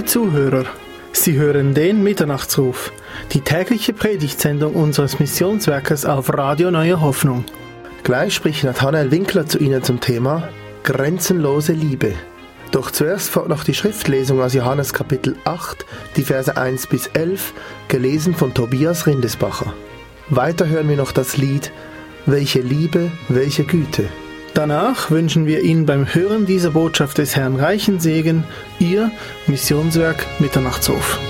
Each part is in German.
Liebe Zuhörer, Sie hören den Mitternachtsruf, die tägliche Predigtsendung unseres Missionswerkes auf Radio Neue Hoffnung. Gleich spricht Nathanael Winkler zu Ihnen zum Thema Grenzenlose Liebe. Doch zuerst folgt noch die Schriftlesung aus Johannes Kapitel 8, die Verse 1 bis 11, gelesen von Tobias Rindesbacher. Weiter hören wir noch das Lied Welche Liebe, welche Güte. Danach wünschen wir Ihnen beim Hören dieser Botschaft des Herrn reichen Segen, Ihr Missionswerk Mitternachtshof.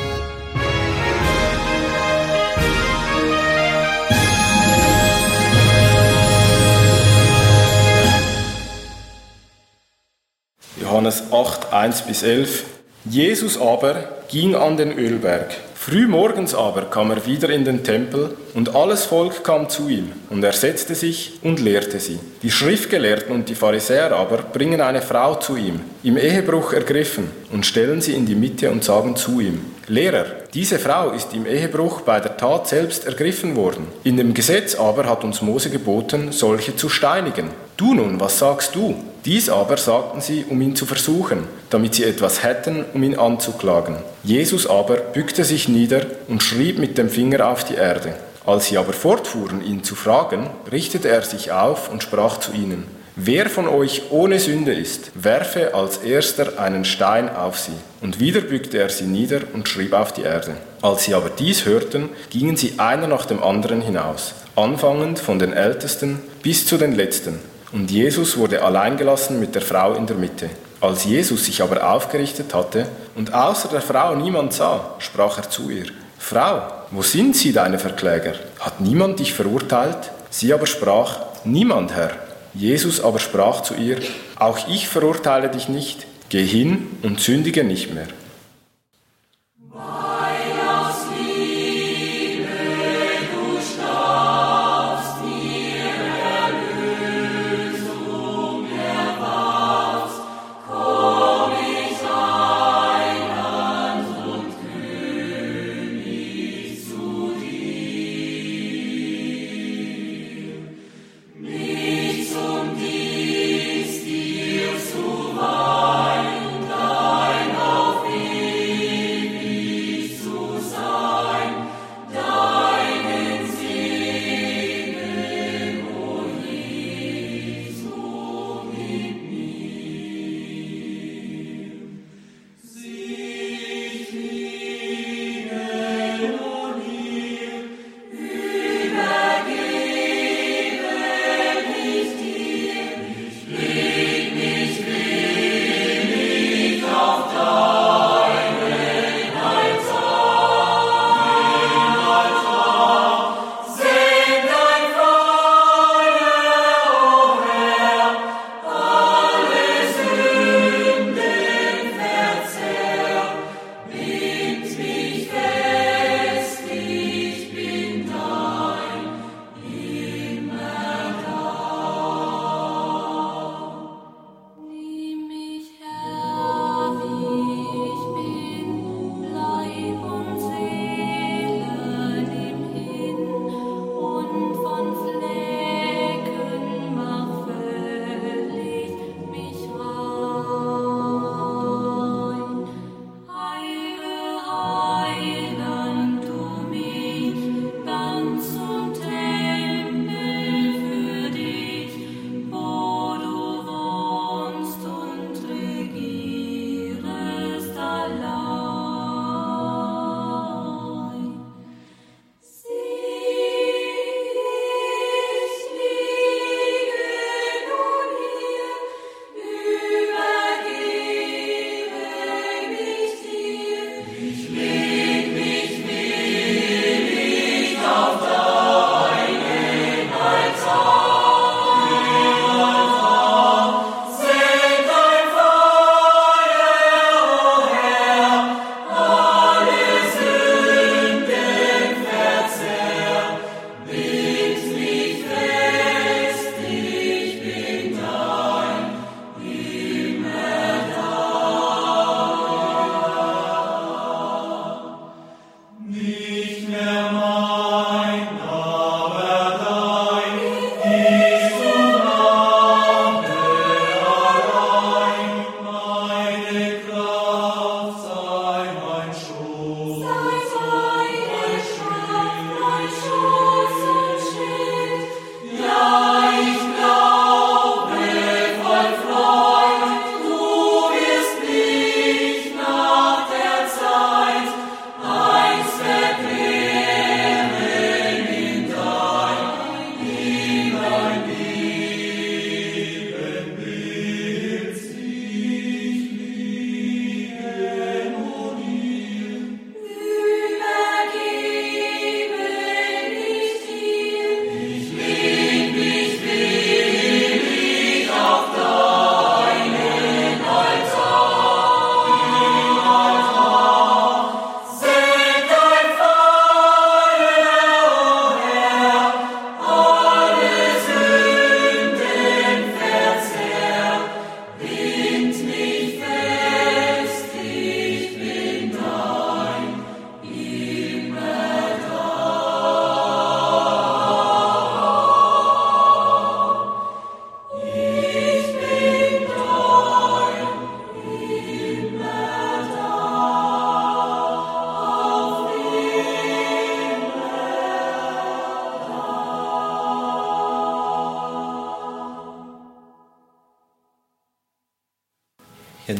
Johannes 8, 1 bis 11. Jesus aber ging an den Ölberg. Früh morgens aber kam er wieder in den Tempel, und alles Volk kam zu ihm, und er setzte sich und lehrte sie. Die Schriftgelehrten und die Pharisäer aber bringen eine Frau zu ihm, im Ehebruch ergriffen, und stellen sie in die Mitte und sagen zu ihm, Lehrer, diese Frau ist im Ehebruch bei der Tat selbst ergriffen worden. In dem Gesetz aber hat uns Mose geboten, solche zu steinigen. Du nun, was sagst du? Dies aber sagten sie, um ihn zu versuchen, damit sie etwas hätten, um ihn anzuklagen. Jesus aber bückte sich nieder und schrieb mit dem Finger auf die Erde. Als sie aber fortfuhren, ihn zu fragen, richtete er sich auf und sprach zu ihnen, Wer von euch ohne Sünde ist, werfe als erster einen Stein auf sie. Und wieder bückte er sie nieder und schrieb auf die Erde. Als sie aber dies hörten, gingen sie einer nach dem anderen hinaus, anfangend von den Ältesten bis zu den Letzten. Und Jesus wurde allein gelassen mit der Frau in der Mitte. Als Jesus sich aber aufgerichtet hatte und außer der Frau niemand sah, sprach er zu ihr, Frau, wo sind sie, deine Verkläger? Hat niemand dich verurteilt? Sie aber sprach, Niemand, Herr. Jesus aber sprach zu ihr, Auch ich verurteile dich nicht, geh hin und sündige nicht mehr.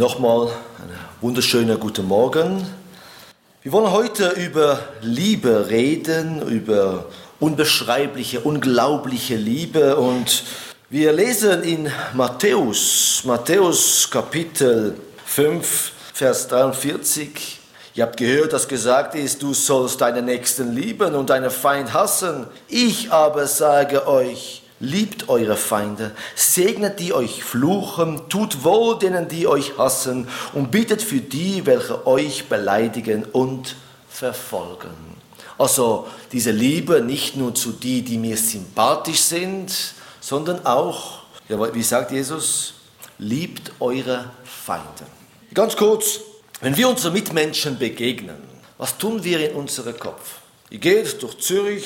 Nochmal einen wunderschönen guten Morgen. Wir wollen heute über Liebe reden, über unbeschreibliche, unglaubliche Liebe und wir lesen in Matthäus, Matthäus Kapitel 5, Vers 43. Ihr habt gehört, dass gesagt ist, du sollst deinen Nächsten lieben und deinen Feind hassen. Ich aber sage euch, Liebt eure Feinde, segnet die euch fluchen, tut wohl denen, die euch hassen und bittet für die, welche euch beleidigen und verfolgen. Also diese Liebe nicht nur zu die, die mir sympathisch sind, sondern auch, wie sagt Jesus, liebt eure Feinde. Ganz kurz, wenn wir unseren Mitmenschen begegnen, was tun wir in unserem Kopf? Ihr geht durch Zürich,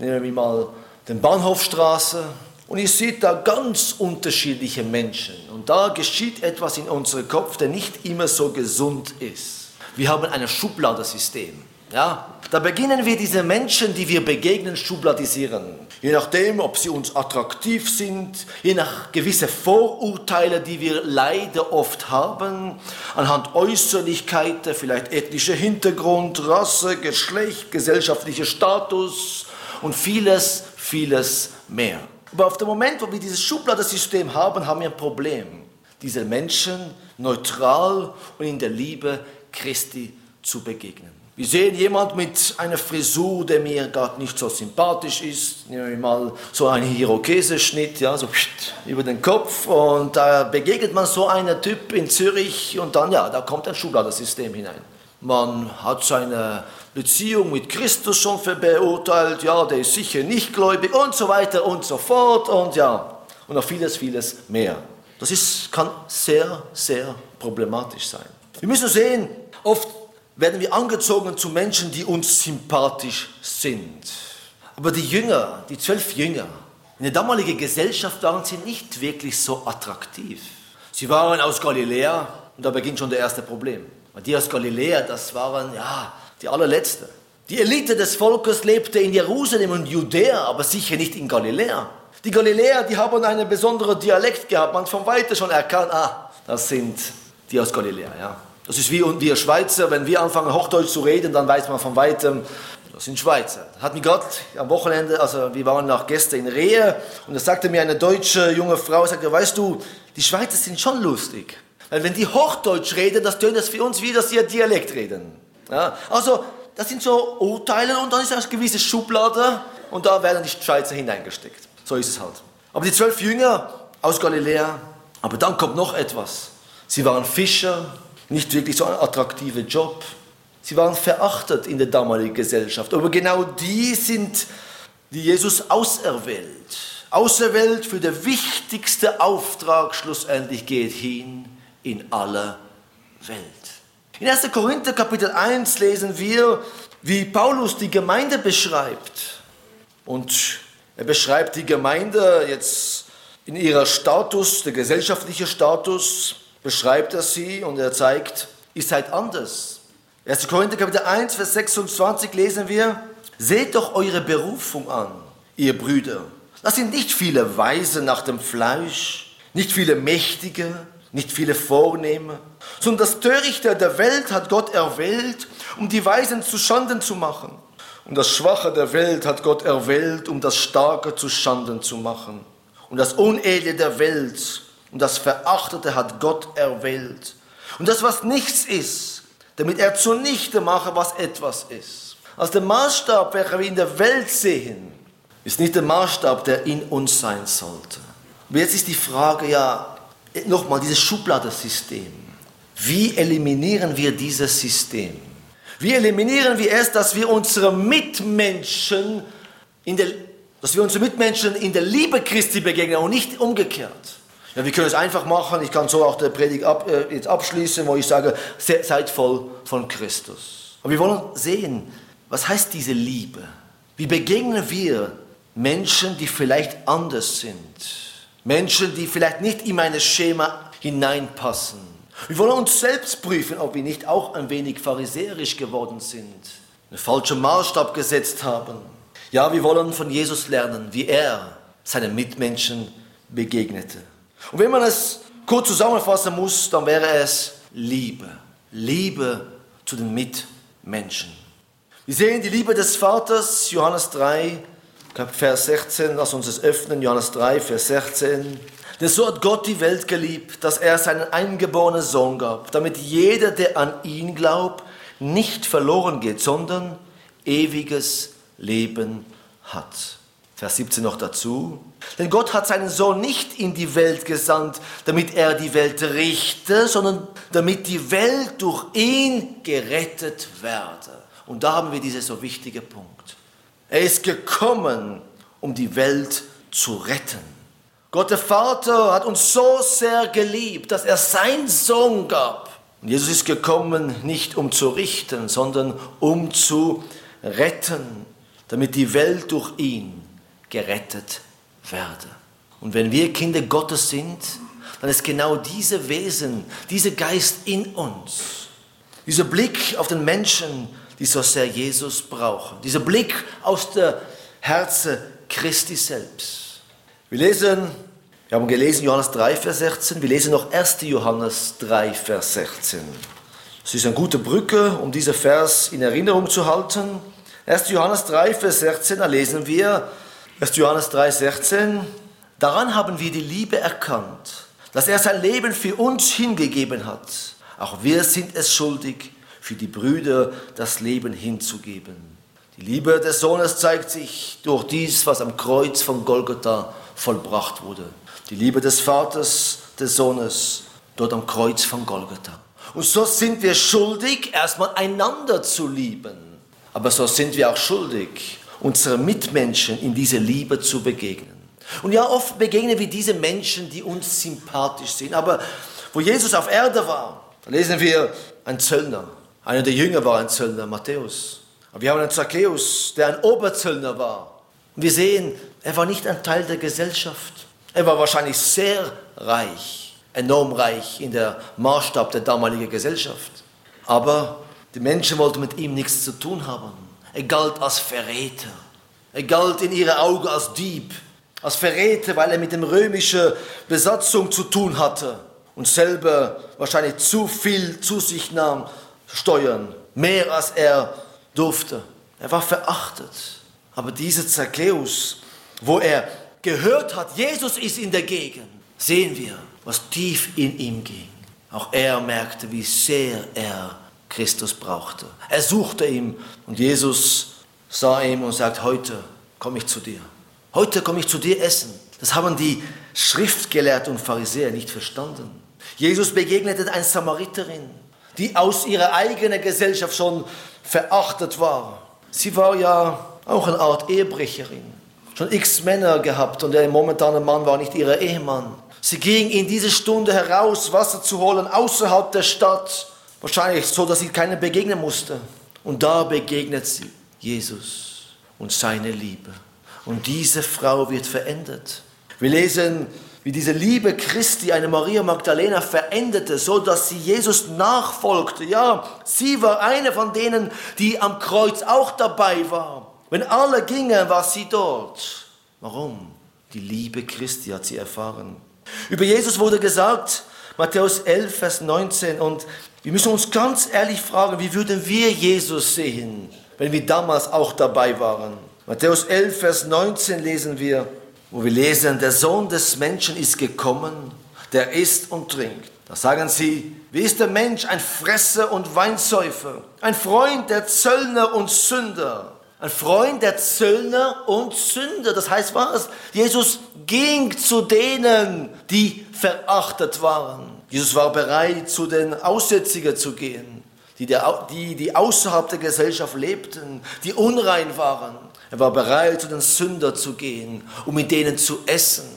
nehmen wir mal den Bahnhofstraße und ihr seht da ganz unterschiedliche Menschen. Und da geschieht etwas in unserem Kopf, der nicht immer so gesund ist. Wir haben ein Schubladensystem. Ja, da beginnen wir diese Menschen, die wir begegnen, schubladisieren. Je nachdem, ob sie uns attraktiv sind, je nach gewisse Vorurteile, die wir leider oft haben, anhand Äußerlichkeiten, vielleicht ethnischer Hintergrund, Rasse, Geschlecht, gesellschaftlicher Status und vieles, vieles mehr. Aber auf dem Moment, wo wir dieses Schubladensystem haben, haben wir ein Problem, diese Menschen neutral und in der Liebe Christi zu begegnen. Wir sehen jemand mit einer Frisur, der mir gerade nicht so sympathisch ist. Nehmen wir mal so einen Irokeseschnitt, ja, so über den Kopf. Und da begegnet man so einen Typ in Zürich und dann, ja, da kommt ein Schubladensystem hinein. Man hat seine Beziehung mit Christus schon für beurteilt, ja, der ist sicher nicht gläubig und so weiter und so fort und ja, und noch vieles, vieles mehr. Das ist, kann sehr, sehr problematisch sein. Wir müssen sehen, oft werden wir angezogen zu Menschen, die uns sympathisch sind. Aber die Jünger, die zwölf Jünger, in der damaligen Gesellschaft waren sie nicht wirklich so attraktiv. Sie waren aus Galiläa und da beginnt schon das erste Problem. Die aus Galiläa, das waren, ja, die allerletzte. Die Elite des Volkes lebte in Jerusalem und Judäa, aber sicher nicht in Galiläa. Die Galiläer, die haben einen besonderen Dialekt gehabt. Man von weitem schon erkannt, ah, das sind die aus Galiläa. Ja. Das ist wie wir Schweizer, wenn wir anfangen Hochdeutsch zu reden, dann weiß man von weitem, das sind Schweizer. Hat mir gerade am Wochenende, also wir waren nach gestern in Rehe und da sagte mir eine deutsche junge Frau, sagte, weißt du, die Schweizer sind schon lustig. Weil wenn die Hochdeutsch reden, das tönt das für uns wie, dass sie Dialekt reden. Ja, also, das sind so Urteile und dann ist eine gewisse Schublade und da werden die Schweizer hineingesteckt. So ist es halt. Aber die zwölf Jünger aus Galiläa, aber dann kommt noch etwas. Sie waren Fischer, nicht wirklich so ein attraktiver Job. Sie waren verachtet in der damaligen Gesellschaft. Aber genau die sind, die Jesus auserwählt. Auserwählt für den wichtigsten Auftrag schlussendlich geht hin in alle Welt. In 1. Korinther Kapitel 1 lesen wir, wie Paulus die Gemeinde beschreibt. Und er beschreibt die Gemeinde jetzt in ihrer Status, der gesellschaftliche Status, beschreibt er sie und er zeigt, ihr seid anders. 1. Korinther Kapitel 1, Vers 26 lesen wir, seht doch eure Berufung an, ihr Brüder. Das sind nicht viele Weise nach dem Fleisch, nicht viele Mächtige, nicht viele Vornehme, sondern das Törichte der Welt hat Gott erwählt, um die Weisen zu Schanden zu machen. Und das Schwache der Welt hat Gott erwählt, um das Starke zu Schanden zu machen. Und das Unedle der Welt und das Verachtete hat Gott erwählt. Und das, was nichts ist, damit er zunichte mache, was etwas ist. Also der Maßstab, welcher wir in der Welt sehen, ist nicht der Maßstab, der in uns sein sollte. Aber jetzt ist die Frage ja, nochmal, dieses Schubladensystem. Wie eliminieren wir dieses System? Wie eliminieren wir es, dass wir unsere Mitmenschen in der, dass wir unsere Mitmenschen in der Liebe Christi begegnen und nicht umgekehrt? Ja, wir können es einfach machen. Ich kann so auch der Predigt ab, äh, jetzt abschließen, wo ich sage, seid voll von Christus. Aber wir wollen sehen, was heißt diese Liebe? Wie begegnen wir Menschen, die vielleicht anders sind? Menschen, die vielleicht nicht in mein Schema hineinpassen. Wir wollen uns selbst prüfen, ob wir nicht auch ein wenig pharisäerisch geworden sind, einen falschen Maßstab gesetzt haben. Ja, wir wollen von Jesus lernen, wie er seinen Mitmenschen begegnete. Und wenn man es kurz zusammenfassen muss, dann wäre es Liebe. Liebe zu den Mitmenschen. Wir sehen die Liebe des Vaters, Johannes 3, Vers 16, lass uns es öffnen, Johannes 3, Vers 16. Denn so hat Gott die Welt geliebt, dass er seinen eingeborenen Sohn gab, damit jeder, der an ihn glaubt, nicht verloren geht, sondern ewiges Leben hat. Vers 17 noch dazu. Denn Gott hat seinen Sohn nicht in die Welt gesandt, damit er die Welt richte, sondern damit die Welt durch ihn gerettet werde. Und da haben wir diesen so wichtige Punkt. Er ist gekommen, um die Welt zu retten. Gott der Vater hat uns so sehr geliebt, dass er seinen Sohn gab. Und Jesus ist gekommen, nicht um zu richten, sondern um zu retten, damit die Welt durch ihn gerettet werde. Und wenn wir Kinder Gottes sind, dann ist genau diese Wesen, dieser Geist in uns, dieser Blick auf den Menschen, die so sehr Jesus brauchen, dieser Blick aus der Herze Christi selbst. Wir lesen, wir haben gelesen Johannes 3, Vers 16, wir lesen noch 1. Johannes 3, Vers 16. Es ist eine gute Brücke, um diesen Vers in Erinnerung zu halten. 1. Johannes 3, Vers 16, da lesen wir, 1. Johannes 3, 16. Daran haben wir die Liebe erkannt, dass er sein Leben für uns hingegeben hat. Auch wir sind es schuldig, für die Brüder das Leben hinzugeben. Die Liebe des Sohnes zeigt sich durch dies, was am Kreuz von Golgotha vollbracht wurde. Die Liebe des Vaters, des Sohnes, dort am Kreuz von Golgotha. Und so sind wir schuldig, erstmal einander zu lieben. Aber so sind wir auch schuldig, unseren Mitmenschen in diese Liebe zu begegnen. Und ja, oft begegnen wir diese Menschen, die uns sympathisch sind. Aber wo Jesus auf Erde war, da lesen wir ein Zöllner. Einer der Jünger war ein Zöllner, Matthäus. Aber wir haben einen Zacchaeus, der ein Oberzöllner war. Und wir sehen, er war nicht ein Teil der Gesellschaft. Er war wahrscheinlich sehr reich, enorm reich in der Maßstab der damaligen Gesellschaft. Aber die Menschen wollten mit ihm nichts zu tun haben. Er galt als Verräter. Er galt in ihren Augen als Dieb, als Verräter, weil er mit der römischen Besatzung zu tun hatte und selber wahrscheinlich zu viel zu sich nahm, Steuern, mehr als er durfte. Er war verachtet. Aber dieser Zacchaeus, wo er gehört hat, Jesus ist in der Gegend, sehen wir, was tief in ihm ging. Auch er merkte, wie sehr er Christus brauchte. Er suchte ihn und Jesus sah ihm und sagt, heute komme ich zu dir. Heute komme ich zu dir essen. Das haben die Schriftgelehrten und Pharisäer nicht verstanden. Jesus begegnete einer Samariterin, die aus ihrer eigenen Gesellschaft schon verachtet war. Sie war ja auch eine Art Ehebrecherin. Schon x Männer gehabt und der momentane Mann war nicht ihr Ehemann. Sie ging in diese Stunde heraus, Wasser zu holen, außerhalb der Stadt Wahrscheinlich so, dass sie keinen begegnen musste. Und da begegnet sie Jesus und seine Liebe. Und diese Frau wird verändert. Wir lesen, wie diese Liebe Christi eine Maria Magdalena veränderte, so dass sie Jesus nachfolgte. Ja, sie war eine von denen, die am Kreuz auch dabei war. Wenn alle gingen, war sie dort. Warum? Die Liebe Christi hat sie erfahren. Über Jesus wurde gesagt, Matthäus 11, Vers 19, und wir müssen uns ganz ehrlich fragen, wie würden wir Jesus sehen, wenn wir damals auch dabei waren? Matthäus 11, Vers 19 lesen wir, wo wir lesen, der Sohn des Menschen ist gekommen, der isst und trinkt. Da sagen sie, wie ist der Mensch ein Fresser und Weinsäufer, ein Freund der Zöllner und Sünder. Ein Freund der Zöllner und Sünder. Das heißt was? Jesus ging zu denen, die verachtet waren. Jesus war bereit, zu den Aussätzigen zu gehen, die, der, die, die außerhalb der Gesellschaft lebten, die unrein waren. Er war bereit, zu den Sündern zu gehen, um mit denen zu essen.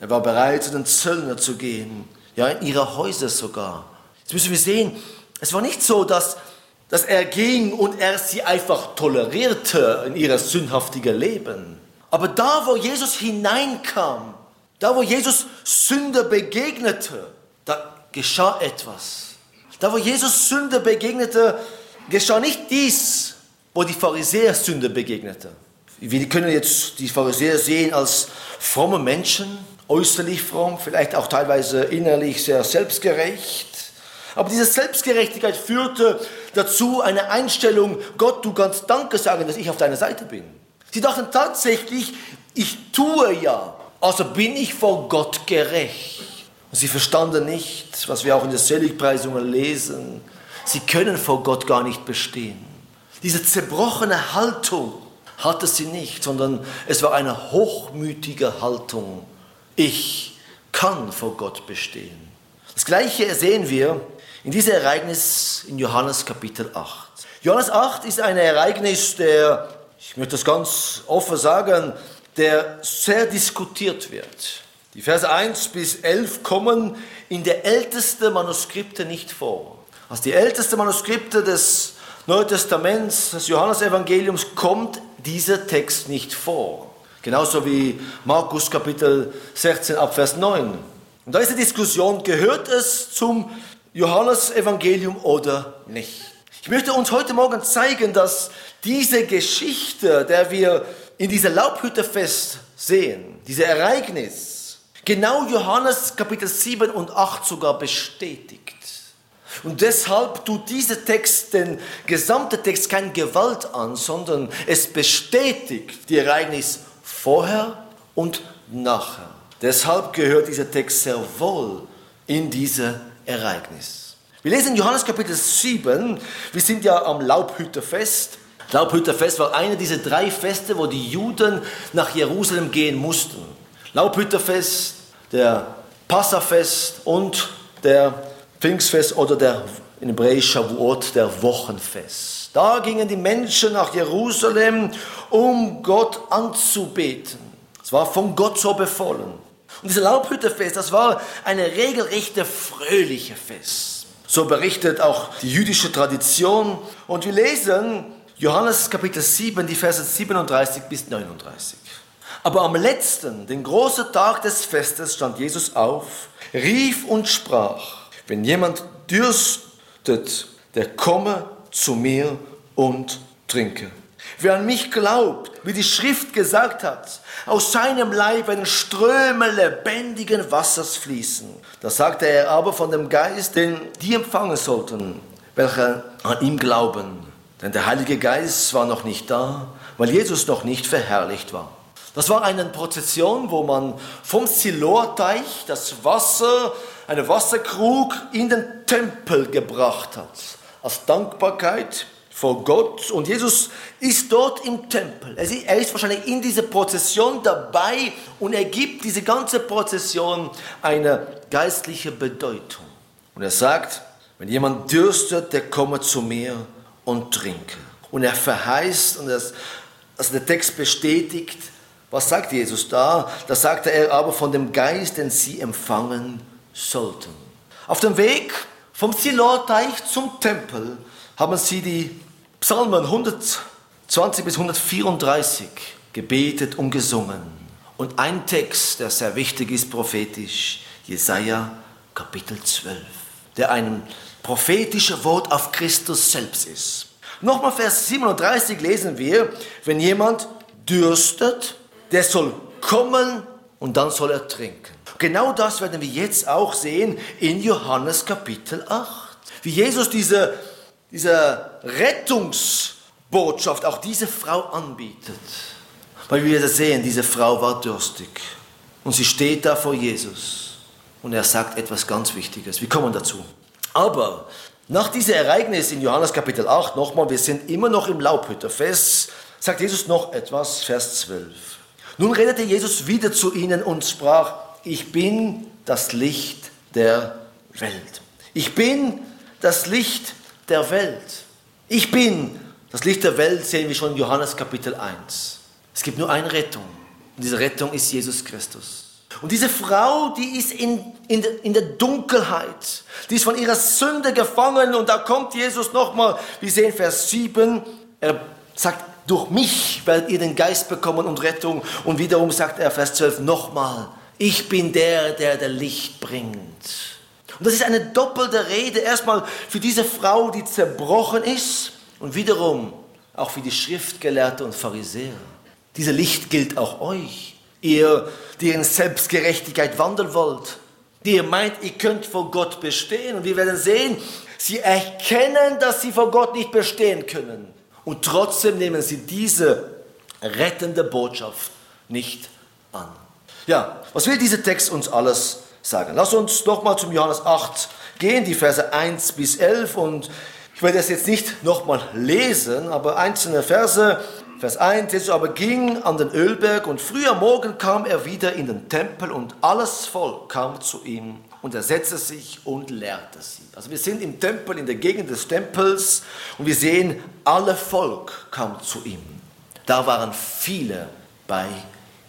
Er war bereit, zu den Zöllnern zu gehen, ja, in ihre Häuser sogar. Jetzt müssen wir sehen, es war nicht so, dass, dass er ging und er sie einfach tolerierte in ihr sündhaftigen Leben. Aber da, wo Jesus hineinkam, da, wo Jesus Sünder begegnete, da geschah etwas. Da, wo Jesus Sünde begegnete, geschah nicht dies, wo die Pharisäer Sünde begegnete. Wir können jetzt die Pharisäer sehen als fromme Menschen, äußerlich fromm, vielleicht auch teilweise innerlich sehr selbstgerecht. Aber diese Selbstgerechtigkeit führte dazu eine Einstellung, Gott, du kannst Danke sagen, dass ich auf deiner Seite bin. Sie dachten tatsächlich, ich tue ja, also bin ich vor Gott gerecht. Und sie verstanden nicht, was wir auch in der Seligpreisungen lesen, sie können vor Gott gar nicht bestehen. Diese zerbrochene Haltung hatte sie nicht, sondern es war eine hochmütige Haltung. Ich kann vor Gott bestehen. Das gleiche sehen wir in diesem Ereignis in Johannes Kapitel 8. Johannes 8 ist ein Ereignis, der, ich möchte das ganz offen sagen, der sehr diskutiert wird. Die Verse 1 bis 11 kommen in der ältesten Manuskripte nicht vor. Also die ältesten Manuskripte des Neuen Testaments, des Johannesevangeliums, kommt dieser Text nicht vor. Genauso wie Markus Kapitel 16 ab Vers 9. Und da ist die Diskussion, gehört es zum Johannesevangelium oder nicht? Ich möchte uns heute Morgen zeigen, dass diese Geschichte, der wir in dieser Laubhütterfest sehen, dieses Ereignis, genau Johannes Kapitel 7 und 8 sogar bestätigt. Und deshalb tut dieser Text, den gesamten Text, kein Gewalt an, sondern es bestätigt die Ereignis vorher und nachher. Deshalb gehört dieser Text sehr wohl in dieses Ereignis. Wir lesen Johannes Kapitel 7, wir sind ja am Laubhütterfest. Laubhütterfest war eine dieser drei Feste, wo die Juden nach Jerusalem gehen mussten. Laubhütterfest, der Passafest und der Pfingstfest oder der in Hebräisch Shavuot, der Wochenfest. Da gingen die Menschen nach Jerusalem, um Gott anzubeten. Es war von Gott so befohlen. Und dieses Laubhütterfest, das war eine regelrechte fröhliche Fest. So berichtet auch die jüdische Tradition. Und wir lesen Johannes Kapitel 7, die Verse 37 bis 39. Aber am letzten, den großen Tag des Festes, stand Jesus auf, rief und sprach, wenn jemand dürstet, der komme zu mir und trinke. Wer an mich glaubt, wie die Schrift gesagt hat, aus seinem Leib werden Ströme lebendigen Wassers fließen. Da sagte er aber von dem Geist, den die empfangen sollten, welche an ihm glauben. Denn der Heilige Geist war noch nicht da, weil Jesus noch nicht verherrlicht war. Das war eine Prozession, wo man vom Silorteich das Wasser einen Wasserkrug in den Tempel gebracht hat. Als Dankbarkeit vor Gott. Und Jesus ist dort im Tempel. Er ist wahrscheinlich in dieser Prozession dabei und er gibt diese ganze Prozession eine geistliche Bedeutung. Und er sagt, wenn jemand dürstet, der komme zu mir und trinke. Und er verheißt, und das, also der Text bestätigt, was sagt Jesus da? Da sagte er aber von dem Geist, den sie empfangen sollten. Auf dem Weg vom Silorteich zum Tempel haben sie die Psalmen 120 bis 134 gebetet und gesungen. Und ein Text, der sehr wichtig ist prophetisch, Jesaja Kapitel 12, der ein prophetisches Wort auf Christus selbst ist. Nochmal Vers 37 lesen wir, wenn jemand dürstet, der soll kommen und dann soll er trinken. Genau das werden wir jetzt auch sehen in Johannes Kapitel 8. Wie Jesus diese, diese Rettungsbotschaft auch diese Frau anbietet. Weil wir sehen, diese Frau war durstig. Und sie steht da vor Jesus. Und er sagt etwas ganz Wichtiges. Wir kommen dazu. Aber nach diesem Ereignis in Johannes Kapitel 8, nochmal, wir sind immer noch im Laubhütterfest, sagt Jesus noch etwas, Vers 12. Nun redete Jesus wieder zu ihnen und sprach, ich bin das Licht der Welt. Ich bin das Licht der Welt. Ich bin das Licht der Welt, sehen wir schon in Johannes Kapitel 1. Es gibt nur eine Rettung. Und diese Rettung ist Jesus Christus. Und diese Frau, die ist in, in, in der Dunkelheit. Die ist von ihrer Sünde gefangen. Und da kommt Jesus nochmal. Wir sehen Vers 7. Er sagt, durch mich werdet ihr den Geist bekommen und Rettung. Und wiederum sagt er Vers 12 nochmal, ich bin der, der der Licht bringt. Und das ist eine doppelte Rede. Erstmal für diese Frau, die zerbrochen ist und wiederum auch für die Schriftgelehrte und Pharisäer. Dieses Licht gilt auch euch. Ihr, die in Selbstgerechtigkeit wandeln wollt. Die ihr meint, ihr könnt vor Gott bestehen. Und wir werden sehen, sie erkennen, dass sie vor Gott nicht bestehen können. Und trotzdem nehmen sie diese rettende Botschaft nicht an. Ja, was will dieser Text uns alles sagen? Lass uns nochmal zum Johannes 8 gehen, die Verse 1 bis 11. Und ich werde das jetzt nicht nochmal lesen, aber einzelne Verse. Vers 1, Jesus aber ging an den Ölberg und früh am Morgen kam er wieder in den Tempel und alles Volk kam zu ihm und er setzte sich und lehrte sie. Also wir sind im Tempel, in der Gegend des Tempels und wir sehen, alle Volk kam zu ihm. Da waren viele bei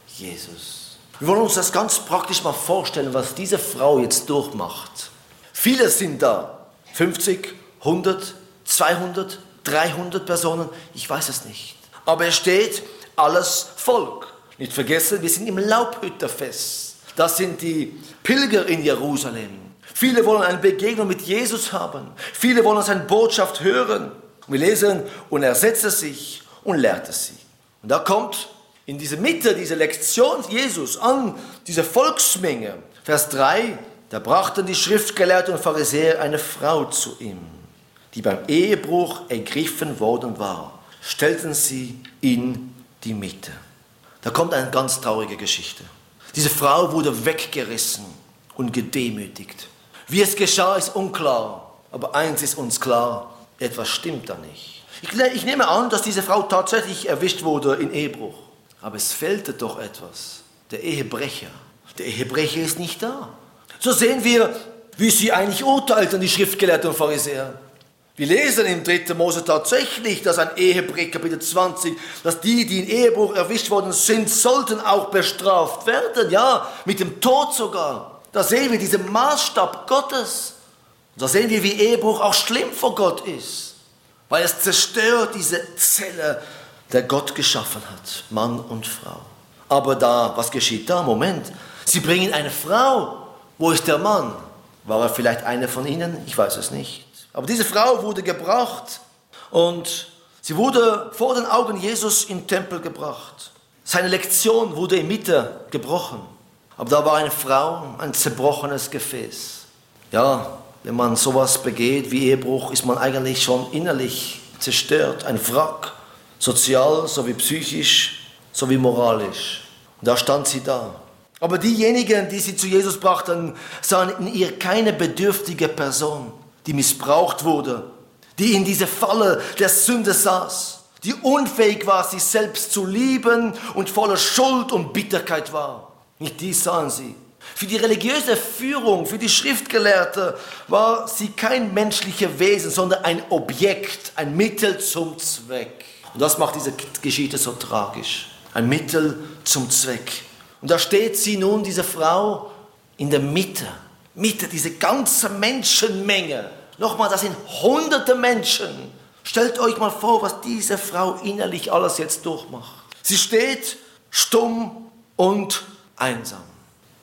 Jesus. Wir wollen uns das ganz praktisch mal vorstellen, was diese Frau jetzt durchmacht. Viele sind da. 50, 100, 200, 300 Personen, ich weiß es nicht. Aber es steht alles Volk. Nicht vergessen, wir sind im Laubhütterfest. Das sind die Pilger in Jerusalem. Viele wollen eine Begegnung mit Jesus haben. Viele wollen seine Botschaft hören. Wir lesen, und er setzte sich und lehrte sie. Und da kommt in diese Mitte dieser Lektion Jesus an diese Volksmenge. Vers 3, da brachten die Schriftgelehrten und Pharisäer eine Frau zu ihm, die beim Ehebruch ergriffen worden war. Stellten sie in die Mitte. Da kommt eine ganz traurige Geschichte. Diese Frau wurde weggerissen und gedemütigt. Wie es geschah, ist unklar. Aber eins ist uns klar, etwas stimmt da nicht. Ich, ich nehme an, dass diese Frau tatsächlich erwischt wurde in Ehebruch. Aber es fehlte doch etwas. Der Ehebrecher. Der Ehebrecher ist nicht da. So sehen wir, wie sie eigentlich urteilten, die Schriftgelehrten und Pharisäer. Wir lesen im 3. Mose tatsächlich, dass ein Ehebrecher, Kapitel 20, dass die, die in Ehebruch erwischt worden sind, sollten auch bestraft werden. Ja, mit dem Tod sogar. Da sehen wir diesen Maßstab Gottes. da sehen wir, wie Ehebruch auch schlimm vor Gott ist. Weil es zerstört diese Zelle der Gott geschaffen hat, Mann und Frau. Aber da, was geschieht da? Moment, sie bringen eine Frau. Wo ist der Mann? War er vielleicht einer von ihnen? Ich weiß es nicht. Aber diese Frau wurde gebracht und sie wurde vor den Augen Jesus im Tempel gebracht. Seine Lektion wurde in Mitte gebrochen. Aber da war eine Frau, ein zerbrochenes Gefäß. Ja, wenn man sowas begeht wie Ehebruch, ist man eigentlich schon innerlich zerstört, ein Wrack sozial sowie psychisch sowie moralisch. Und da stand sie da. Aber diejenigen, die sie zu Jesus brachten, sahen in ihr keine bedürftige Person, die missbraucht wurde, die in dieser Falle der Sünde saß, die unfähig war, sich selbst zu lieben und voller Schuld und Bitterkeit war. Nicht die sahen sie. Für die religiöse Führung, für die Schriftgelehrte war sie kein menschliches Wesen, sondern ein Objekt, ein Mittel zum Zweck. Und das macht diese Geschichte so tragisch. Ein Mittel zum Zweck. Und da steht sie nun, diese Frau, in der Mitte. Mitte, diese ganze Menschenmenge. Nochmal, das sind hunderte Menschen. Stellt euch mal vor, was diese Frau innerlich alles jetzt durchmacht. Sie steht stumm und einsam.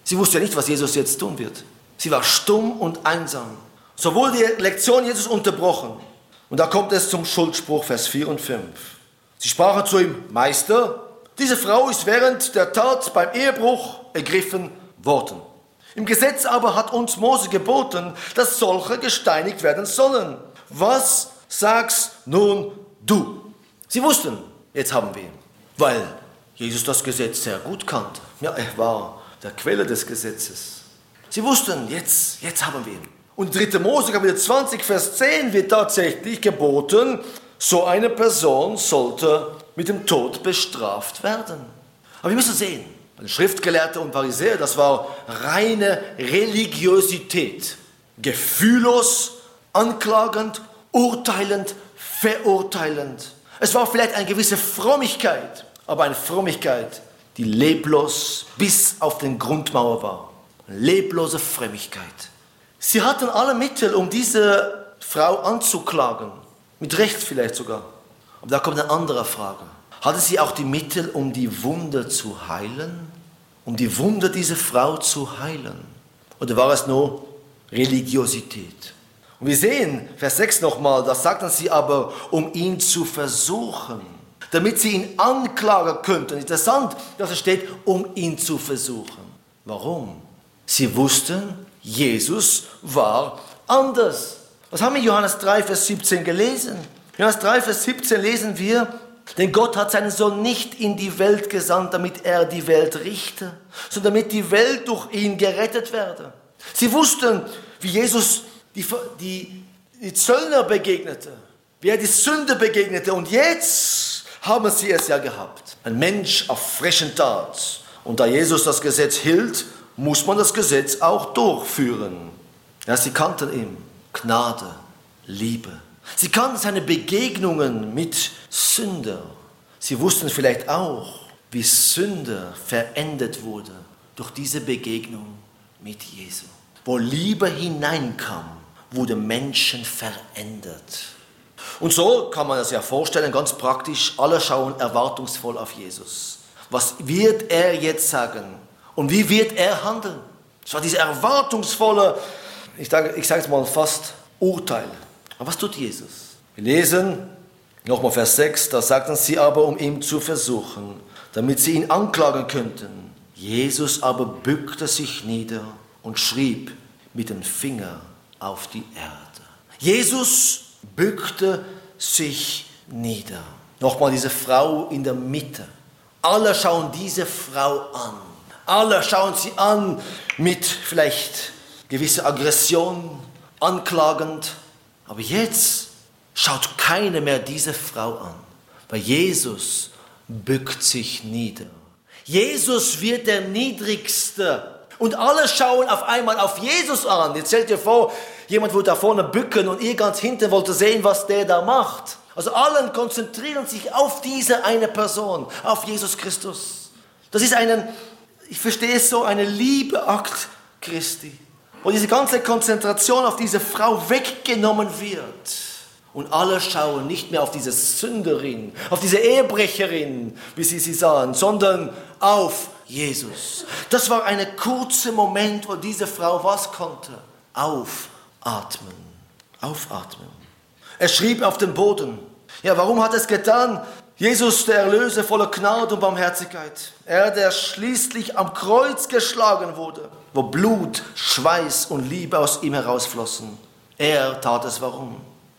Sie wusste ja nicht, was Jesus jetzt tun wird. Sie war stumm und einsam. So wurde die Lektion Jesus unterbrochen. Und da kommt es zum Schuldspruch, Vers 4 und 5. Sie sprachen zu ihm, Meister, diese Frau ist während der Tat beim Ehebruch ergriffen worden. Im Gesetz aber hat uns Mose geboten, dass solche gesteinigt werden sollen. Was sagst nun du? Sie wussten, jetzt haben wir ihn, weil Jesus das Gesetz sehr gut kannte. Ja, er war der Quelle des Gesetzes. Sie wussten, jetzt, jetzt haben wir ihn. Und 3. Mose Kapitel 20, Vers 10 wird tatsächlich geboten, so eine Person sollte mit dem Tod bestraft werden. Aber wir müssen sehen, Schriftgelehrte und Pharisäer, das war reine Religiosität. Gefühllos, anklagend, urteilend, verurteilend. Es war vielleicht eine gewisse Frömmigkeit, aber eine Frömmigkeit, die leblos bis auf den Grundmauer war. Leblose Frömmigkeit. Sie hatten alle Mittel, um diese Frau anzuklagen. Mit Recht vielleicht sogar. Aber da kommt eine andere Frage. Hatte sie auch die Mittel, um die Wunde zu heilen? Um die Wunde dieser Frau zu heilen? Oder war es nur Religiosität? Und wir sehen, Vers 6 nochmal, da sagten sie aber, um ihn zu versuchen. damit sie ihn anklagen könnten. Interessant, dass es steht, um ihn zu versuchen. Warum? Sie wussten, Jesus war anders. Was haben wir in Johannes 3, Vers 17 gelesen? Johannes 3, Vers 17 lesen wir, denn Gott hat seinen Sohn nicht in die Welt gesandt, damit er die Welt richte, sondern damit die Welt durch ihn gerettet werde. Sie wussten, wie Jesus die, die, die Zöllner begegnete, wie er die Sünde begegnete. Und jetzt haben sie es ja gehabt. Ein Mensch auf frischen Tat. Und da Jesus das Gesetz hielt, muss man das Gesetz auch durchführen. Ja, sie kannten ihn. Gnade, Liebe. Sie kannten seine Begegnungen mit Sünder. Sie wussten vielleicht auch, wie Sünder verendet wurde durch diese Begegnung mit Jesus. Wo Liebe hineinkam, wurde Menschen verändert. Und so kann man das ja vorstellen, ganz praktisch, alle schauen erwartungsvoll auf Jesus. Was wird er jetzt sagen? Und wie wird er handeln? Es war diese erwartungsvolle, ich sage, ich sage es mal fast Urteil. Aber was tut Jesus? Wir lesen nochmal Vers 6, da sagten sie aber, um ihn zu versuchen, damit sie ihn anklagen könnten. Jesus aber bückte sich nieder und schrieb mit dem Finger auf die Erde. Jesus bückte sich nieder. Nochmal diese Frau in der Mitte. Alle schauen diese Frau an. Alle schauen sie an mit vielleicht gewisser Aggression, anklagend. Aber jetzt schaut keiner mehr diese Frau an, weil Jesus bückt sich nieder. Jesus wird der Niedrigste. Und alle schauen auf einmal auf Jesus an. Jetzt stellt dir vor, jemand würde da vorne bücken und ihr ganz hinten wollte sehen, was der da macht. Also allen konzentrieren sich auf diese eine Person, auf Jesus Christus. Das ist einen, ich verstehe es so, eine Liebeakt Christi, wo diese ganze Konzentration auf diese Frau weggenommen wird. Und alle schauen nicht mehr auf diese Sünderin, auf diese Ehebrecherin, wie sie sie sahen, sondern auf Jesus. Das war ein kurzer Moment, wo diese Frau was konnte? Aufatmen. Aufatmen. Er schrieb auf dem Boden. Ja, warum hat er es getan? Jesus, der Erlöser voller Gnade und Barmherzigkeit. Er, der schließlich am Kreuz geschlagen wurde, wo Blut, Schweiß und Liebe aus ihm herausflossen. Er tat es warum?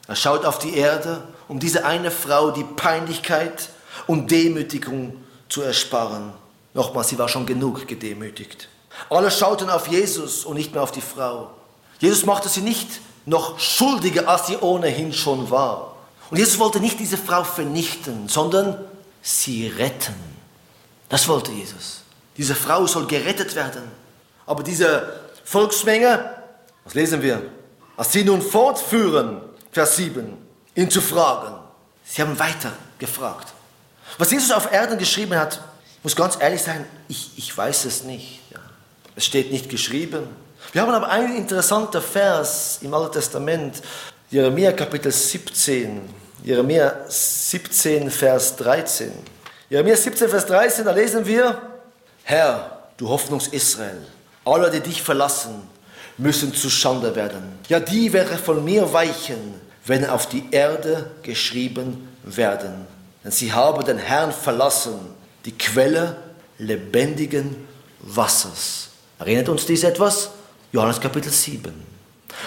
Er schaut auf die Erde, um diese eine Frau die Peinlichkeit und Demütigung zu ersparen. Nochmal, sie war schon genug gedemütigt. Alle schauten auf Jesus und nicht mehr auf die Frau. Jesus machte sie nicht noch schuldiger, als sie ohnehin schon war. Und Jesus wollte nicht diese Frau vernichten, sondern sie retten. Das wollte Jesus. Diese Frau soll gerettet werden. Aber diese Volksmenge, was lesen wir? Als sie nun fortführen, Vers 7, ihn zu fragen. Sie haben weiter gefragt. Was Jesus auf Erden geschrieben hat, muss ganz ehrlich sein, ich, ich weiß es nicht. Ja. Es steht nicht geschrieben. Wir haben aber einen interessanten Vers im Alten Testament, Jeremia Kapitel 17, Jeremia 17, Vers 13. Jeremia 17, Vers 13, da lesen wir, Herr, du Hoffnungs Israel, alle, die dich verlassen, müssen zu Schande werden. Ja, die wäre von mir weichen, wenn auf die Erde geschrieben werden. Denn sie haben den Herrn verlassen, die Quelle lebendigen Wassers. Erinnert uns dies etwas? Johannes Kapitel 7.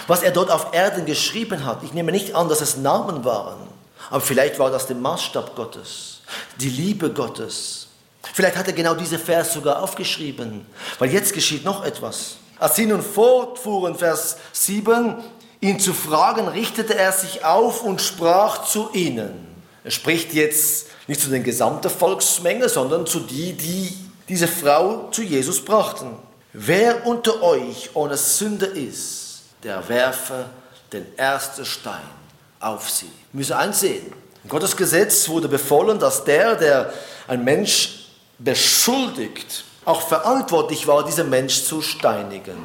Was er dort auf Erden geschrieben hat, ich nehme nicht an, dass es Namen waren, aber vielleicht war das der Maßstab Gottes, die Liebe Gottes. Vielleicht hat er genau diese Vers sogar aufgeschrieben, weil jetzt geschieht noch etwas. Als sie nun fortfuhren, Vers 7, ihn zu fragen, richtete er sich auf und sprach zu ihnen. Er spricht jetzt nicht zu den gesamten Volksmenge, sondern zu die, die diese Frau zu Jesus brachten. Wer unter euch ohne Sünde ist, der werfe den ersten Stein auf sie. Wir müssen einsehen, in Gottes Gesetz wurde befohlen, dass der, der ein Mensch beschuldigt, auch verantwortlich war, diesen Mensch zu steinigen.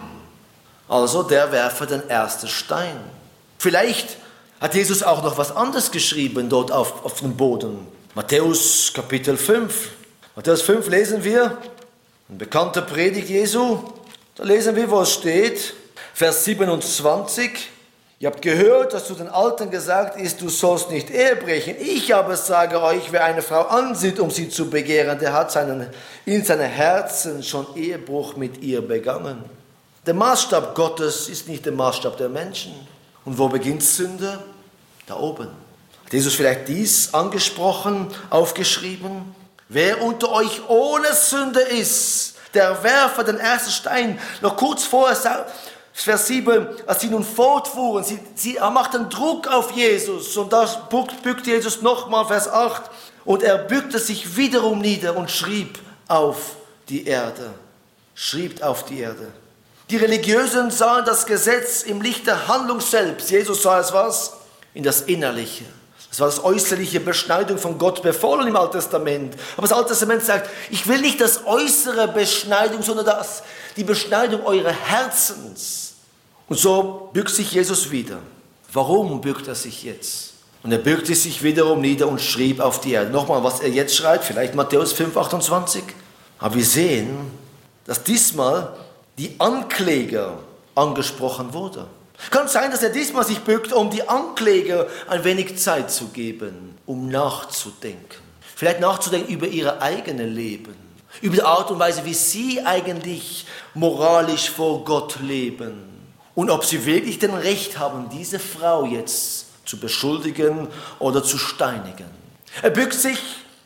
Also der werfe den ersten Stein. Vielleicht hat Jesus auch noch was anderes geschrieben dort auf, auf dem Boden. Matthäus Kapitel 5. Matthäus 5 lesen wir, eine bekannte Predigt Jesu. Da lesen wir, wo es steht, Vers 27. Ihr habt gehört, dass zu den Alten gesagt ist, du sollst nicht Ehe brechen. Ich aber sage euch, wer eine Frau ansieht, um sie zu begehren, der hat seinen, in seinem Herzen schon Ehebruch mit ihr begangen. Der Maßstab Gottes ist nicht der Maßstab der Menschen. Und wo beginnt Sünde? Da oben. Hat Jesus vielleicht dies angesprochen, aufgeschrieben? Wer unter euch ohne Sünde ist, der werfe den ersten Stein. Noch kurz vorher Vers 7, als sie nun fortfuhren, sie, sie machten Druck auf Jesus und da bückt Jesus nochmal, Vers 8, und er bückte sich wiederum nieder und schrieb auf die Erde. Schrieb auf die Erde. Die Religiösen sahen das Gesetz im Licht der Handlung selbst. Jesus sah es was? In das Innerliche. Das war das äußerliche Beschneidung von Gott befohlen im Alten Testament. Aber das Alte Testament sagt, ich will nicht das äußere Beschneidung, sondern das, die Beschneidung eurer Herzens. Und so bückt sich Jesus wieder. Warum bückt er sich jetzt? Und er bückte sich wiederum nieder und schrieb auf die Erde. Nochmal, was er jetzt schreibt, vielleicht Matthäus 5, 28. Aber wir sehen, dass diesmal die Ankläger angesprochen wurde. Kann sein, dass er diesmal sich bückt, um die Ankläger ein wenig Zeit zu geben, um nachzudenken. Vielleicht nachzudenken über ihr eigenes Leben, über die Art und Weise, wie sie eigentlich moralisch vor Gott leben und ob sie wirklich den Recht haben, diese Frau jetzt zu beschuldigen oder zu steinigen. Er bückt sich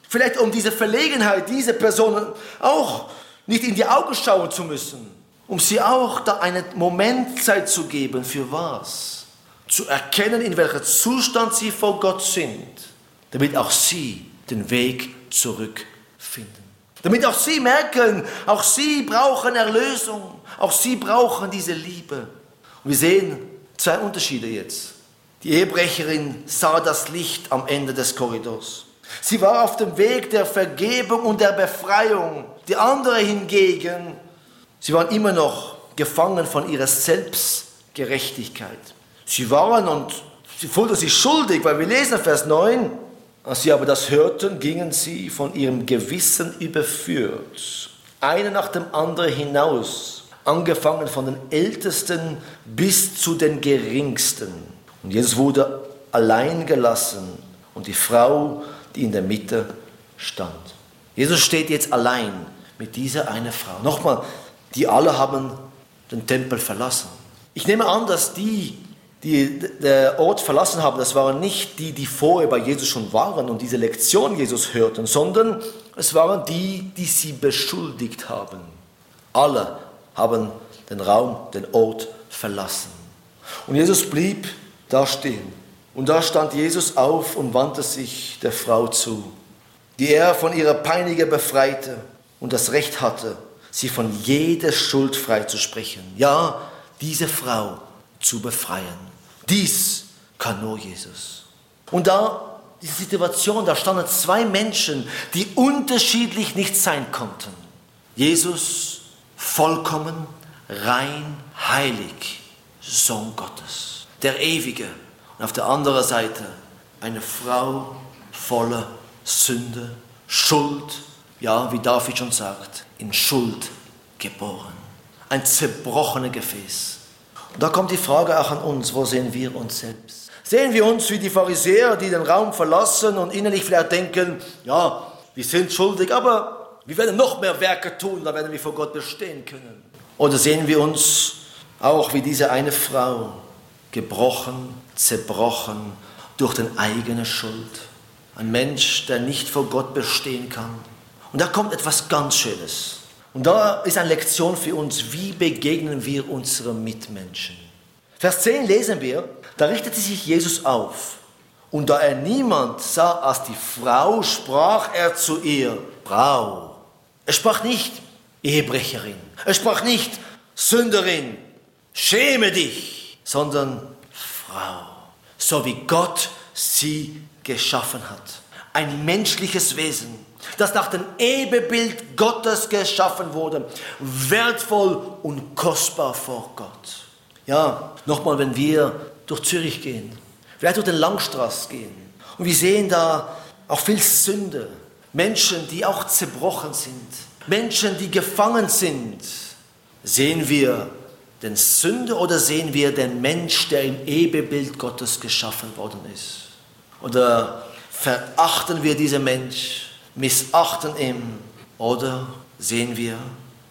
vielleicht um diese Verlegenheit, diese Person auch nicht in die Augen schauen zu müssen, um sie auch da einen Moment Zeit zu geben, für was? Zu erkennen, in welchem Zustand sie vor Gott sind, damit auch sie den Weg zurückfinden. Damit auch sie merken, auch sie brauchen Erlösung, auch sie brauchen diese Liebe. Wir sehen zwei Unterschiede jetzt. Die Ehebrecherin sah das Licht am Ende des Korridors. Sie war auf dem Weg der Vergebung und der Befreiung. Die andere hingegen, sie waren immer noch gefangen von ihrer Selbstgerechtigkeit. Sie waren und sie fühlten sich schuldig, weil wir lesen Vers 9, als sie aber das hörten, gingen sie von ihrem Gewissen überführt, eine nach dem anderen hinaus angefangen von den Ältesten bis zu den Geringsten. Und Jesus wurde allein gelassen und die Frau, die in der Mitte stand. Jesus steht jetzt allein mit dieser eine Frau. Nochmal, die alle haben den Tempel verlassen. Ich nehme an, dass die, die den Ort verlassen haben, das waren nicht die, die vorher bei Jesus schon waren und diese Lektion Jesus hörten, sondern es waren die, die sie beschuldigt haben. Alle haben den Raum, den Ort verlassen. Und Jesus blieb da stehen. Und da stand Jesus auf und wandte sich der Frau zu, die er von ihrer Peiniger befreite und das Recht hatte, sie von jeder Schuld freizusprechen. Ja, diese Frau zu befreien. Dies kann nur Jesus. Und da, diese Situation, da standen zwei Menschen, die unterschiedlich nicht sein konnten. Jesus vollkommen, rein, heilig, Sohn Gottes, der Ewige. Und auf der anderen Seite eine Frau voller Sünde, Schuld, ja, wie David schon sagt, in Schuld geboren. Ein zerbrochenes Gefäß. Und da kommt die Frage auch an uns, wo sehen wir uns selbst? Sehen wir uns wie die Pharisäer, die den Raum verlassen und innerlich vielleicht denken, ja, wir sind schuldig, aber wir werden noch mehr Werke tun, da werden wir vor Gott bestehen können. Oder sehen wir uns auch wie diese eine Frau, gebrochen, zerbrochen durch den eigene Schuld. Ein Mensch, der nicht vor Gott bestehen kann. Und da kommt etwas ganz Schönes. Und da ist eine Lektion für uns, wie begegnen wir unseren Mitmenschen. Vers 10 lesen wir, da richtete sich Jesus auf. Und da er niemand sah als die Frau, sprach er zu ihr, Frau, er sprach nicht Ehebrecherin. Er sprach nicht Sünderin. Schäme dich, sondern Frau. So wie Gott sie geschaffen hat. Ein menschliches Wesen, das nach dem Ebenbild Gottes geschaffen wurde. Wertvoll und kostbar vor Gott. Ja, nochmal, wenn wir durch Zürich gehen, vielleicht durch den Langstraß gehen und wir sehen da auch viel Sünde, Menschen, die auch zerbrochen sind, Menschen, die gefangen sind, sehen wir den Sünder oder sehen wir den Mensch, der im Ebenbild Gottes geschaffen worden ist? Oder verachten wir diesen Mensch, missachten ihn? Oder sehen wir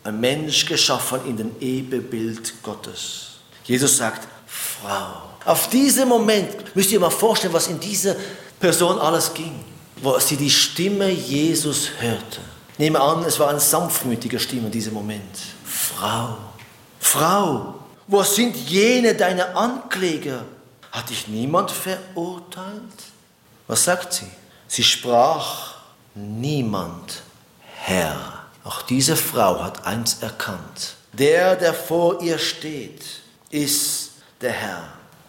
einen Mensch geschaffen in dem Ebenbild Gottes? Jesus sagt, Frau. Auf diesen Moment müsst ihr mal vorstellen, was in dieser Person alles ging, wo sie die Stimme Jesus hörte. Nehme an, es war eine sanftmütige Stimme in diesem Moment. Frau, Frau, wo sind jene deine Ankläger? Hat dich niemand verurteilt? Was sagt sie? Sie sprach, niemand, Herr. Auch diese Frau hat eins erkannt. Der, der vor ihr steht, ist der Herr.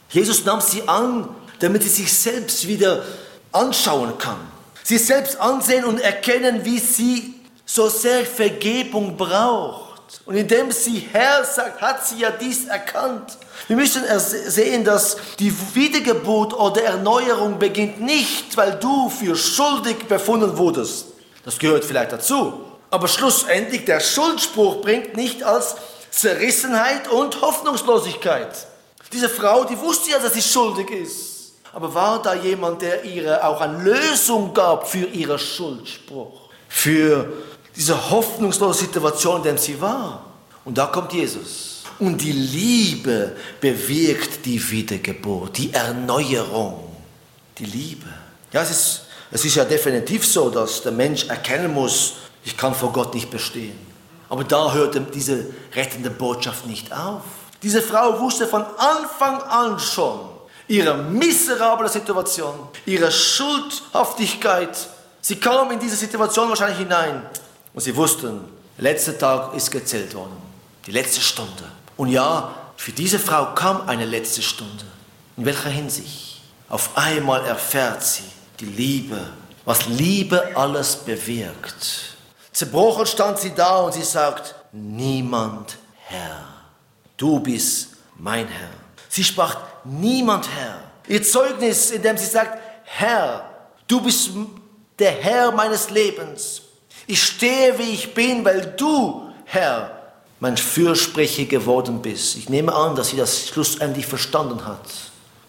Jesus nahm sie an, damit sie sich selbst wieder anschauen kann. Sie selbst ansehen und erkennen, wie sie so sehr Vergebung braucht. Und indem sie Herr sagt, hat sie ja dies erkannt. Wir müssen sehen, dass die Wiedergeburt oder Erneuerung beginnt nicht, weil du für schuldig befunden wurdest. Das gehört vielleicht dazu. Aber schlussendlich, der Schuldspruch bringt nicht als Zerrissenheit und Hoffnungslosigkeit. Diese Frau, die wusste ja, dass sie schuldig ist. Aber war da jemand, der ihr auch eine Lösung gab für ihren Schuldspruch? Für diese hoffnungslose Situation, in der sie war? Und da kommt Jesus. Und die Liebe bewirkt die Wiedergeburt, die Erneuerung. Die Liebe. Ja, es ist, es ist ja definitiv so, dass der Mensch erkennen muss, ich kann vor Gott nicht bestehen. Aber da hört diese rettende Botschaft nicht auf. Diese Frau wusste von Anfang an schon ihre miserable Situation, ihre Schuldhaftigkeit. Sie kam in diese Situation wahrscheinlich hinein und sie wussten, der letzte Tag ist gezählt worden, die letzte Stunde. Und ja, für diese Frau kam eine letzte Stunde. In welcher Hinsicht? Auf einmal erfährt sie die Liebe, was Liebe alles bewirkt. Zerbrochen stand sie da und sie sagt, niemand Herr du bist mein Herr. Sie sprach, niemand Herr. Ihr Zeugnis, in dem sie sagt, Herr, du bist der Herr meines Lebens. Ich stehe, wie ich bin, weil du, Herr, mein Fürsprecher geworden bist. Ich nehme an, dass sie das schlussendlich verstanden hat.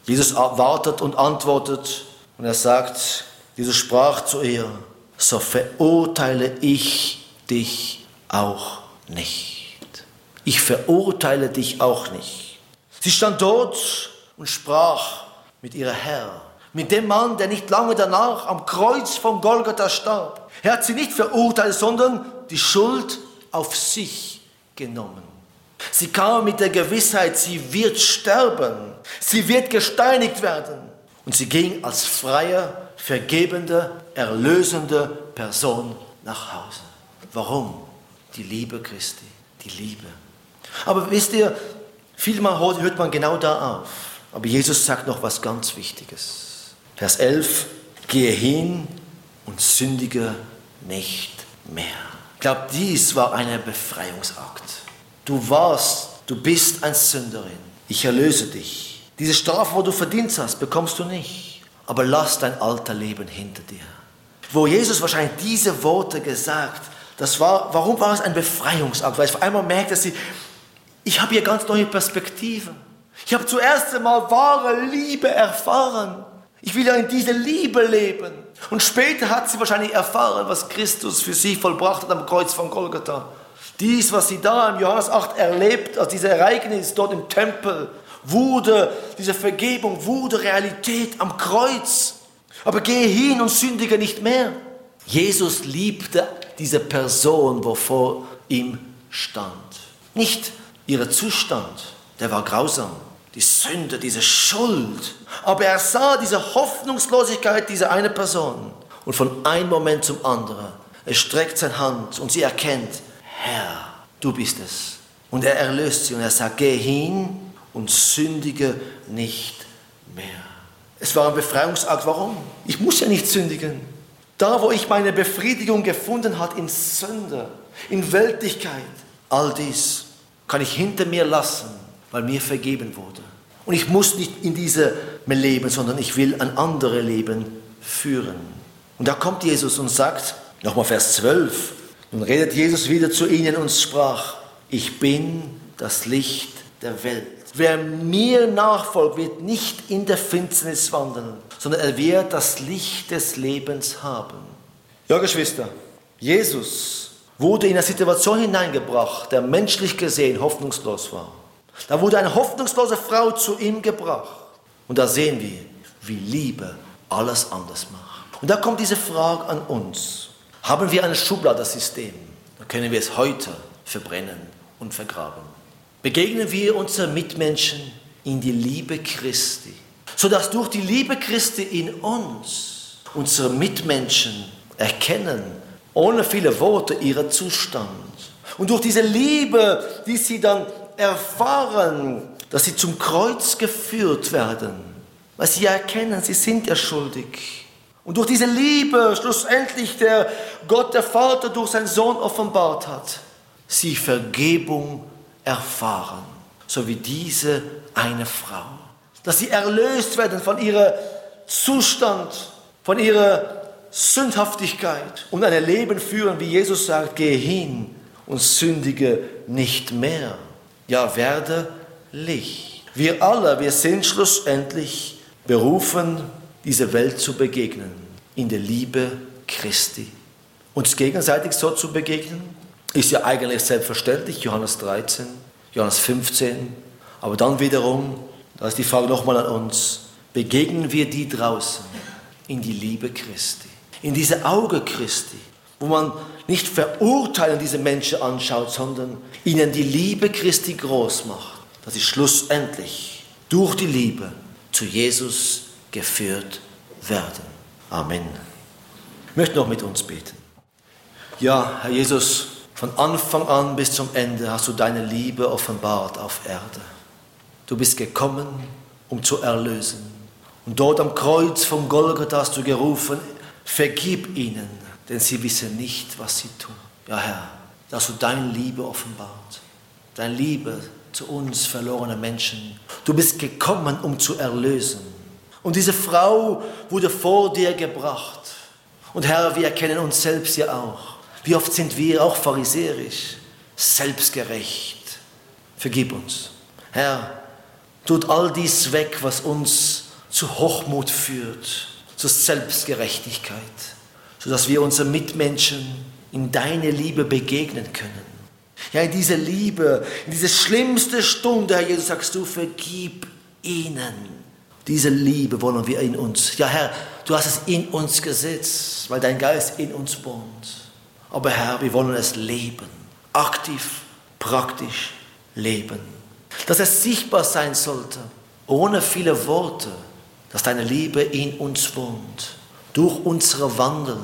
Jesus wartet und antwortet und er sagt, Jesus sprach zu ihr, so verurteile ich dich auch nicht ich verurteile dich auch nicht. Sie stand dort und sprach mit ihrer Herr, mit dem Mann, der nicht lange danach am Kreuz von Golgatha starb. Er hat sie nicht verurteilt, sondern die Schuld auf sich genommen. Sie kam mit der Gewissheit, sie wird sterben, sie wird gesteinigt werden. Und sie ging als freie, vergebende, erlösende Person nach Hause. Warum? Die Liebe Christi, die Liebe. Aber wisst ihr, vielmal hört man genau da auf. Aber Jesus sagt noch was ganz Wichtiges. Vers 11, gehe hin und sündige nicht mehr. Ich glaube, dies war ein Befreiungsakt. Du warst, du bist ein Sünderin. Ich erlöse dich. Diese Strafe, wo du verdient hast, bekommst du nicht. Aber lass dein alter Leben hinter dir. Wo Jesus wahrscheinlich diese Worte gesagt, das war, warum war es ein Befreiungsakt? Weil ich auf einmal merkte, dass sie, ich habe hier ganz neue Perspektiven. Ich habe zuerst einmal wahre Liebe erfahren. Ich will ja in diese Liebe leben. Und später hat sie wahrscheinlich erfahren, was Christus für sie vollbracht hat am Kreuz von Golgatha. Dies, was sie da im Johannes 8 erlebt, also dieses Ereignis dort im Tempel, wurde, diese Vergebung wurde Realität am Kreuz. Aber gehe hin und sündige nicht mehr. Jesus liebte diese Person, wovor ihm stand. Nicht Ihr Zustand, der war grausam. Die Sünde, diese Schuld. Aber er sah diese Hoffnungslosigkeit dieser eine Person. Und von einem Moment zum anderen, er streckt seine Hand und sie erkennt, Herr, du bist es. Und er erlöst sie und er sagt, geh hin und sündige nicht mehr. Es war ein Befreiungsakt. Warum? Ich muss ja nicht sündigen. Da, wo ich meine Befriedigung gefunden habe in Sünde, in Weltlichkeit, all dies kann ich hinter mir lassen, weil mir vergeben wurde. Und ich muss nicht in diesem Leben, sondern ich will ein anderes Leben führen. Und da kommt Jesus und sagt, nochmal Vers 12, nun redet Jesus wieder zu ihnen und sprach, ich bin das Licht der Welt. Wer mir nachfolgt, wird nicht in der Finsternis wandeln, sondern er wird das Licht des Lebens haben. Ja, Geschwister, Jesus wurde in eine Situation hineingebracht, der menschlich gesehen hoffnungslos war. Da wurde eine hoffnungslose Frau zu ihm gebracht. Und da sehen wir, wie Liebe alles anders macht. Und da kommt diese Frage an uns. Haben wir ein Schubladensystem? Dann können wir es heute verbrennen und vergraben. Begegnen wir unseren Mitmenschen in die Liebe Christi, sodass durch die Liebe Christi in uns unsere Mitmenschen erkennen, ohne viele Worte, ihren Zustand. Und durch diese Liebe, die sie dann erfahren, dass sie zum Kreuz geführt werden, weil sie ja erkennen, sie sind ja schuldig. Und durch diese Liebe schlussendlich der Gott, der Vater, durch seinen Sohn offenbart hat, sie Vergebung erfahren, so wie diese eine Frau. Dass sie erlöst werden von ihrem Zustand, von ihrer Sündhaftigkeit und ein Leben führen, wie Jesus sagt, gehe hin und sündige nicht mehr. Ja, werde Licht. Wir alle, wir sind schlussendlich berufen, dieser Welt zu begegnen, in der Liebe Christi. Uns gegenseitig so zu begegnen, ist ja eigentlich selbstverständlich, Johannes 13, Johannes 15. Aber dann wiederum, da ist die Frage nochmal an uns, begegnen wir die draußen in die Liebe Christi, in diese Auge Christi, wo man nicht verurteilen diese Menschen anschaut, sondern ihnen die Liebe Christi groß macht, dass sie schlussendlich durch die Liebe zu Jesus geführt werden. Amen. Ich möchte noch mit uns beten. Ja, Herr Jesus, von Anfang an bis zum Ende hast du deine Liebe offenbart auf Erde. Du bist gekommen, um zu erlösen. Und dort am Kreuz von Golgatha hast du gerufen, vergib ihnen, denn sie wissen nicht, was sie tun. Ja, Herr, dass du deine Liebe offenbart. Deine Liebe zu uns verlorenen Menschen. Du bist gekommen, um zu erlösen. Und diese Frau wurde vor dir gebracht. Und Herr, wir erkennen uns selbst ja auch. Wie oft sind wir auch pharisäerisch, selbstgerecht. Vergib uns. Herr, tut all dies weg, was uns zu Hochmut führt, zur Selbstgerechtigkeit, sodass wir unseren Mitmenschen in deine Liebe begegnen können. Ja, in diese Liebe, in diese schlimmste Stunde, Herr Jesus, sagst du, vergib ihnen. Diese Liebe wollen wir in uns. Ja, Herr, du hast es in uns gesetzt, weil dein Geist in uns wohnt. Aber Herr, wir wollen es leben. Aktiv, praktisch leben. Dass es sichtbar sein sollte, ohne viele Worte, dass deine Liebe in uns wohnt. Durch unsere Wandel,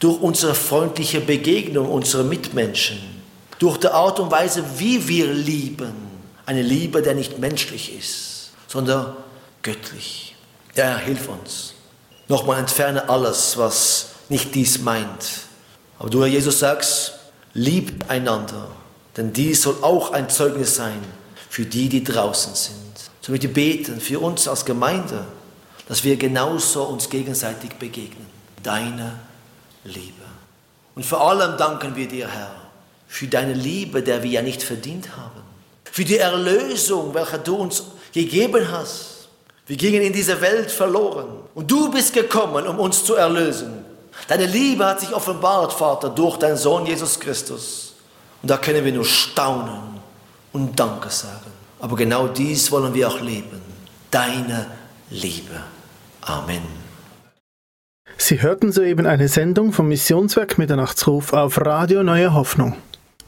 durch unsere freundliche Begegnung unserer Mitmenschen, durch die Art und Weise, wie wir lieben. Eine Liebe, der nicht menschlich ist, sondern göttlich. Ja, hilf uns. Nochmal entferne alles, was nicht dies meint aber du, Herr Jesus, sagst, liebt einander, denn dies soll auch ein Zeugnis sein für die, die draußen sind. So möchte ich beten für uns als Gemeinde, dass wir genauso uns gegenseitig begegnen. Deine Liebe. Und vor allem danken wir dir, Herr, für deine Liebe, der wir ja nicht verdient haben. Für die Erlösung, welche du uns gegeben hast. Wir gingen in diese Welt verloren. Und du bist gekommen, um uns zu erlösen. Deine Liebe hat sich offenbart, Vater, durch deinen Sohn Jesus Christus. Und da können wir nur staunen und Danke sagen. Aber genau dies wollen wir auch leben. Deine Liebe. Amen. Sie hörten soeben eine Sendung vom Missionswerk Mitternachtsruf auf Radio Neue Hoffnung.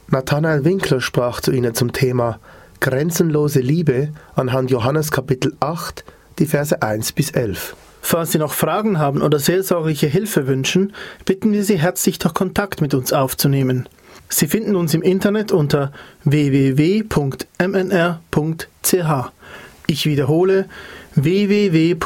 Nathanael Winkler sprach zu Ihnen zum Thema Grenzenlose Liebe anhand Johannes Kapitel 8, die Verse 1 bis 11. Falls Sie noch Fragen haben oder seelsorgliche Hilfe wünschen, bitten wir Sie herzlich, doch Kontakt mit uns aufzunehmen. Sie finden uns im Internet unter www.mnr.ch. Ich wiederhole www.mnr.ch.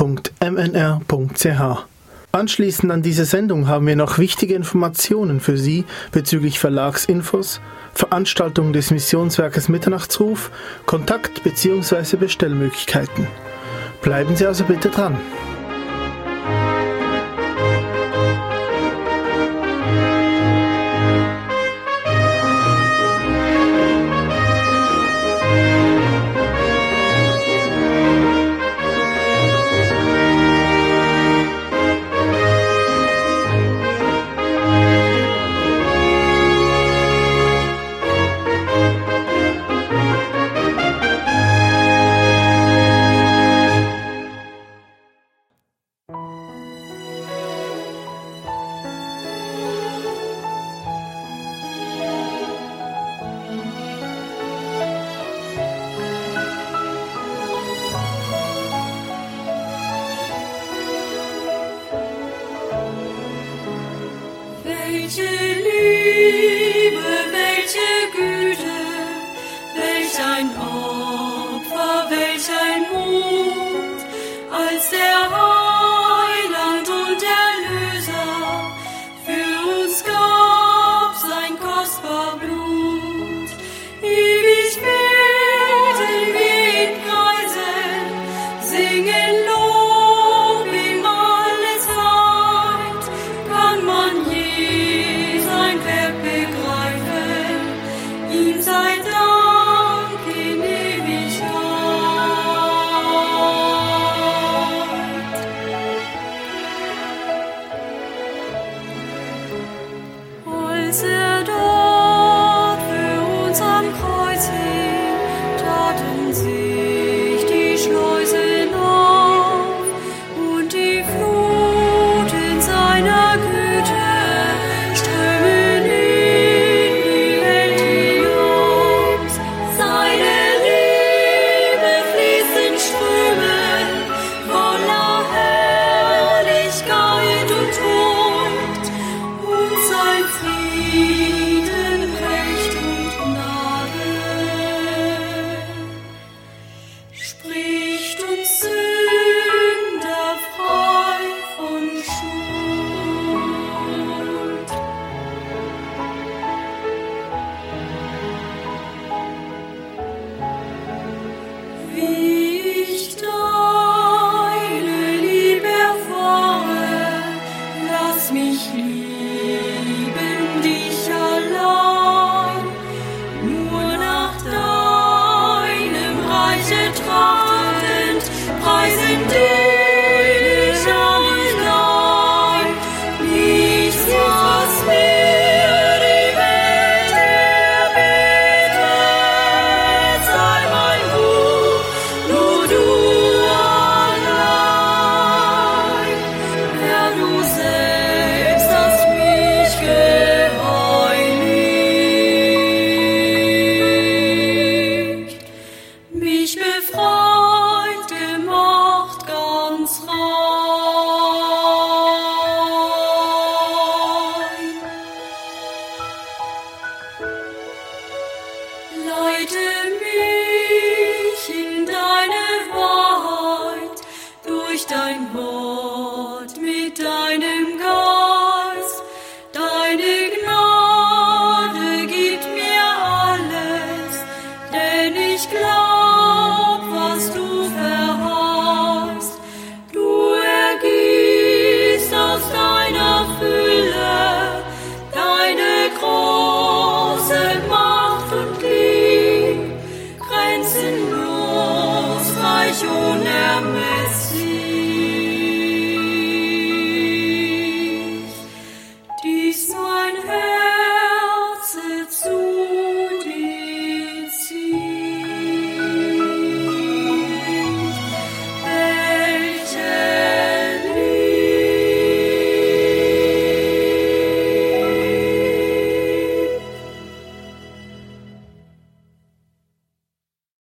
Anschließend an diese Sendung haben wir noch wichtige Informationen für Sie bezüglich Verlagsinfos, Veranstaltungen des Missionswerkes Mitternachtsruf, Kontakt- bzw. Bestellmöglichkeiten. Bleiben Sie also bitte dran.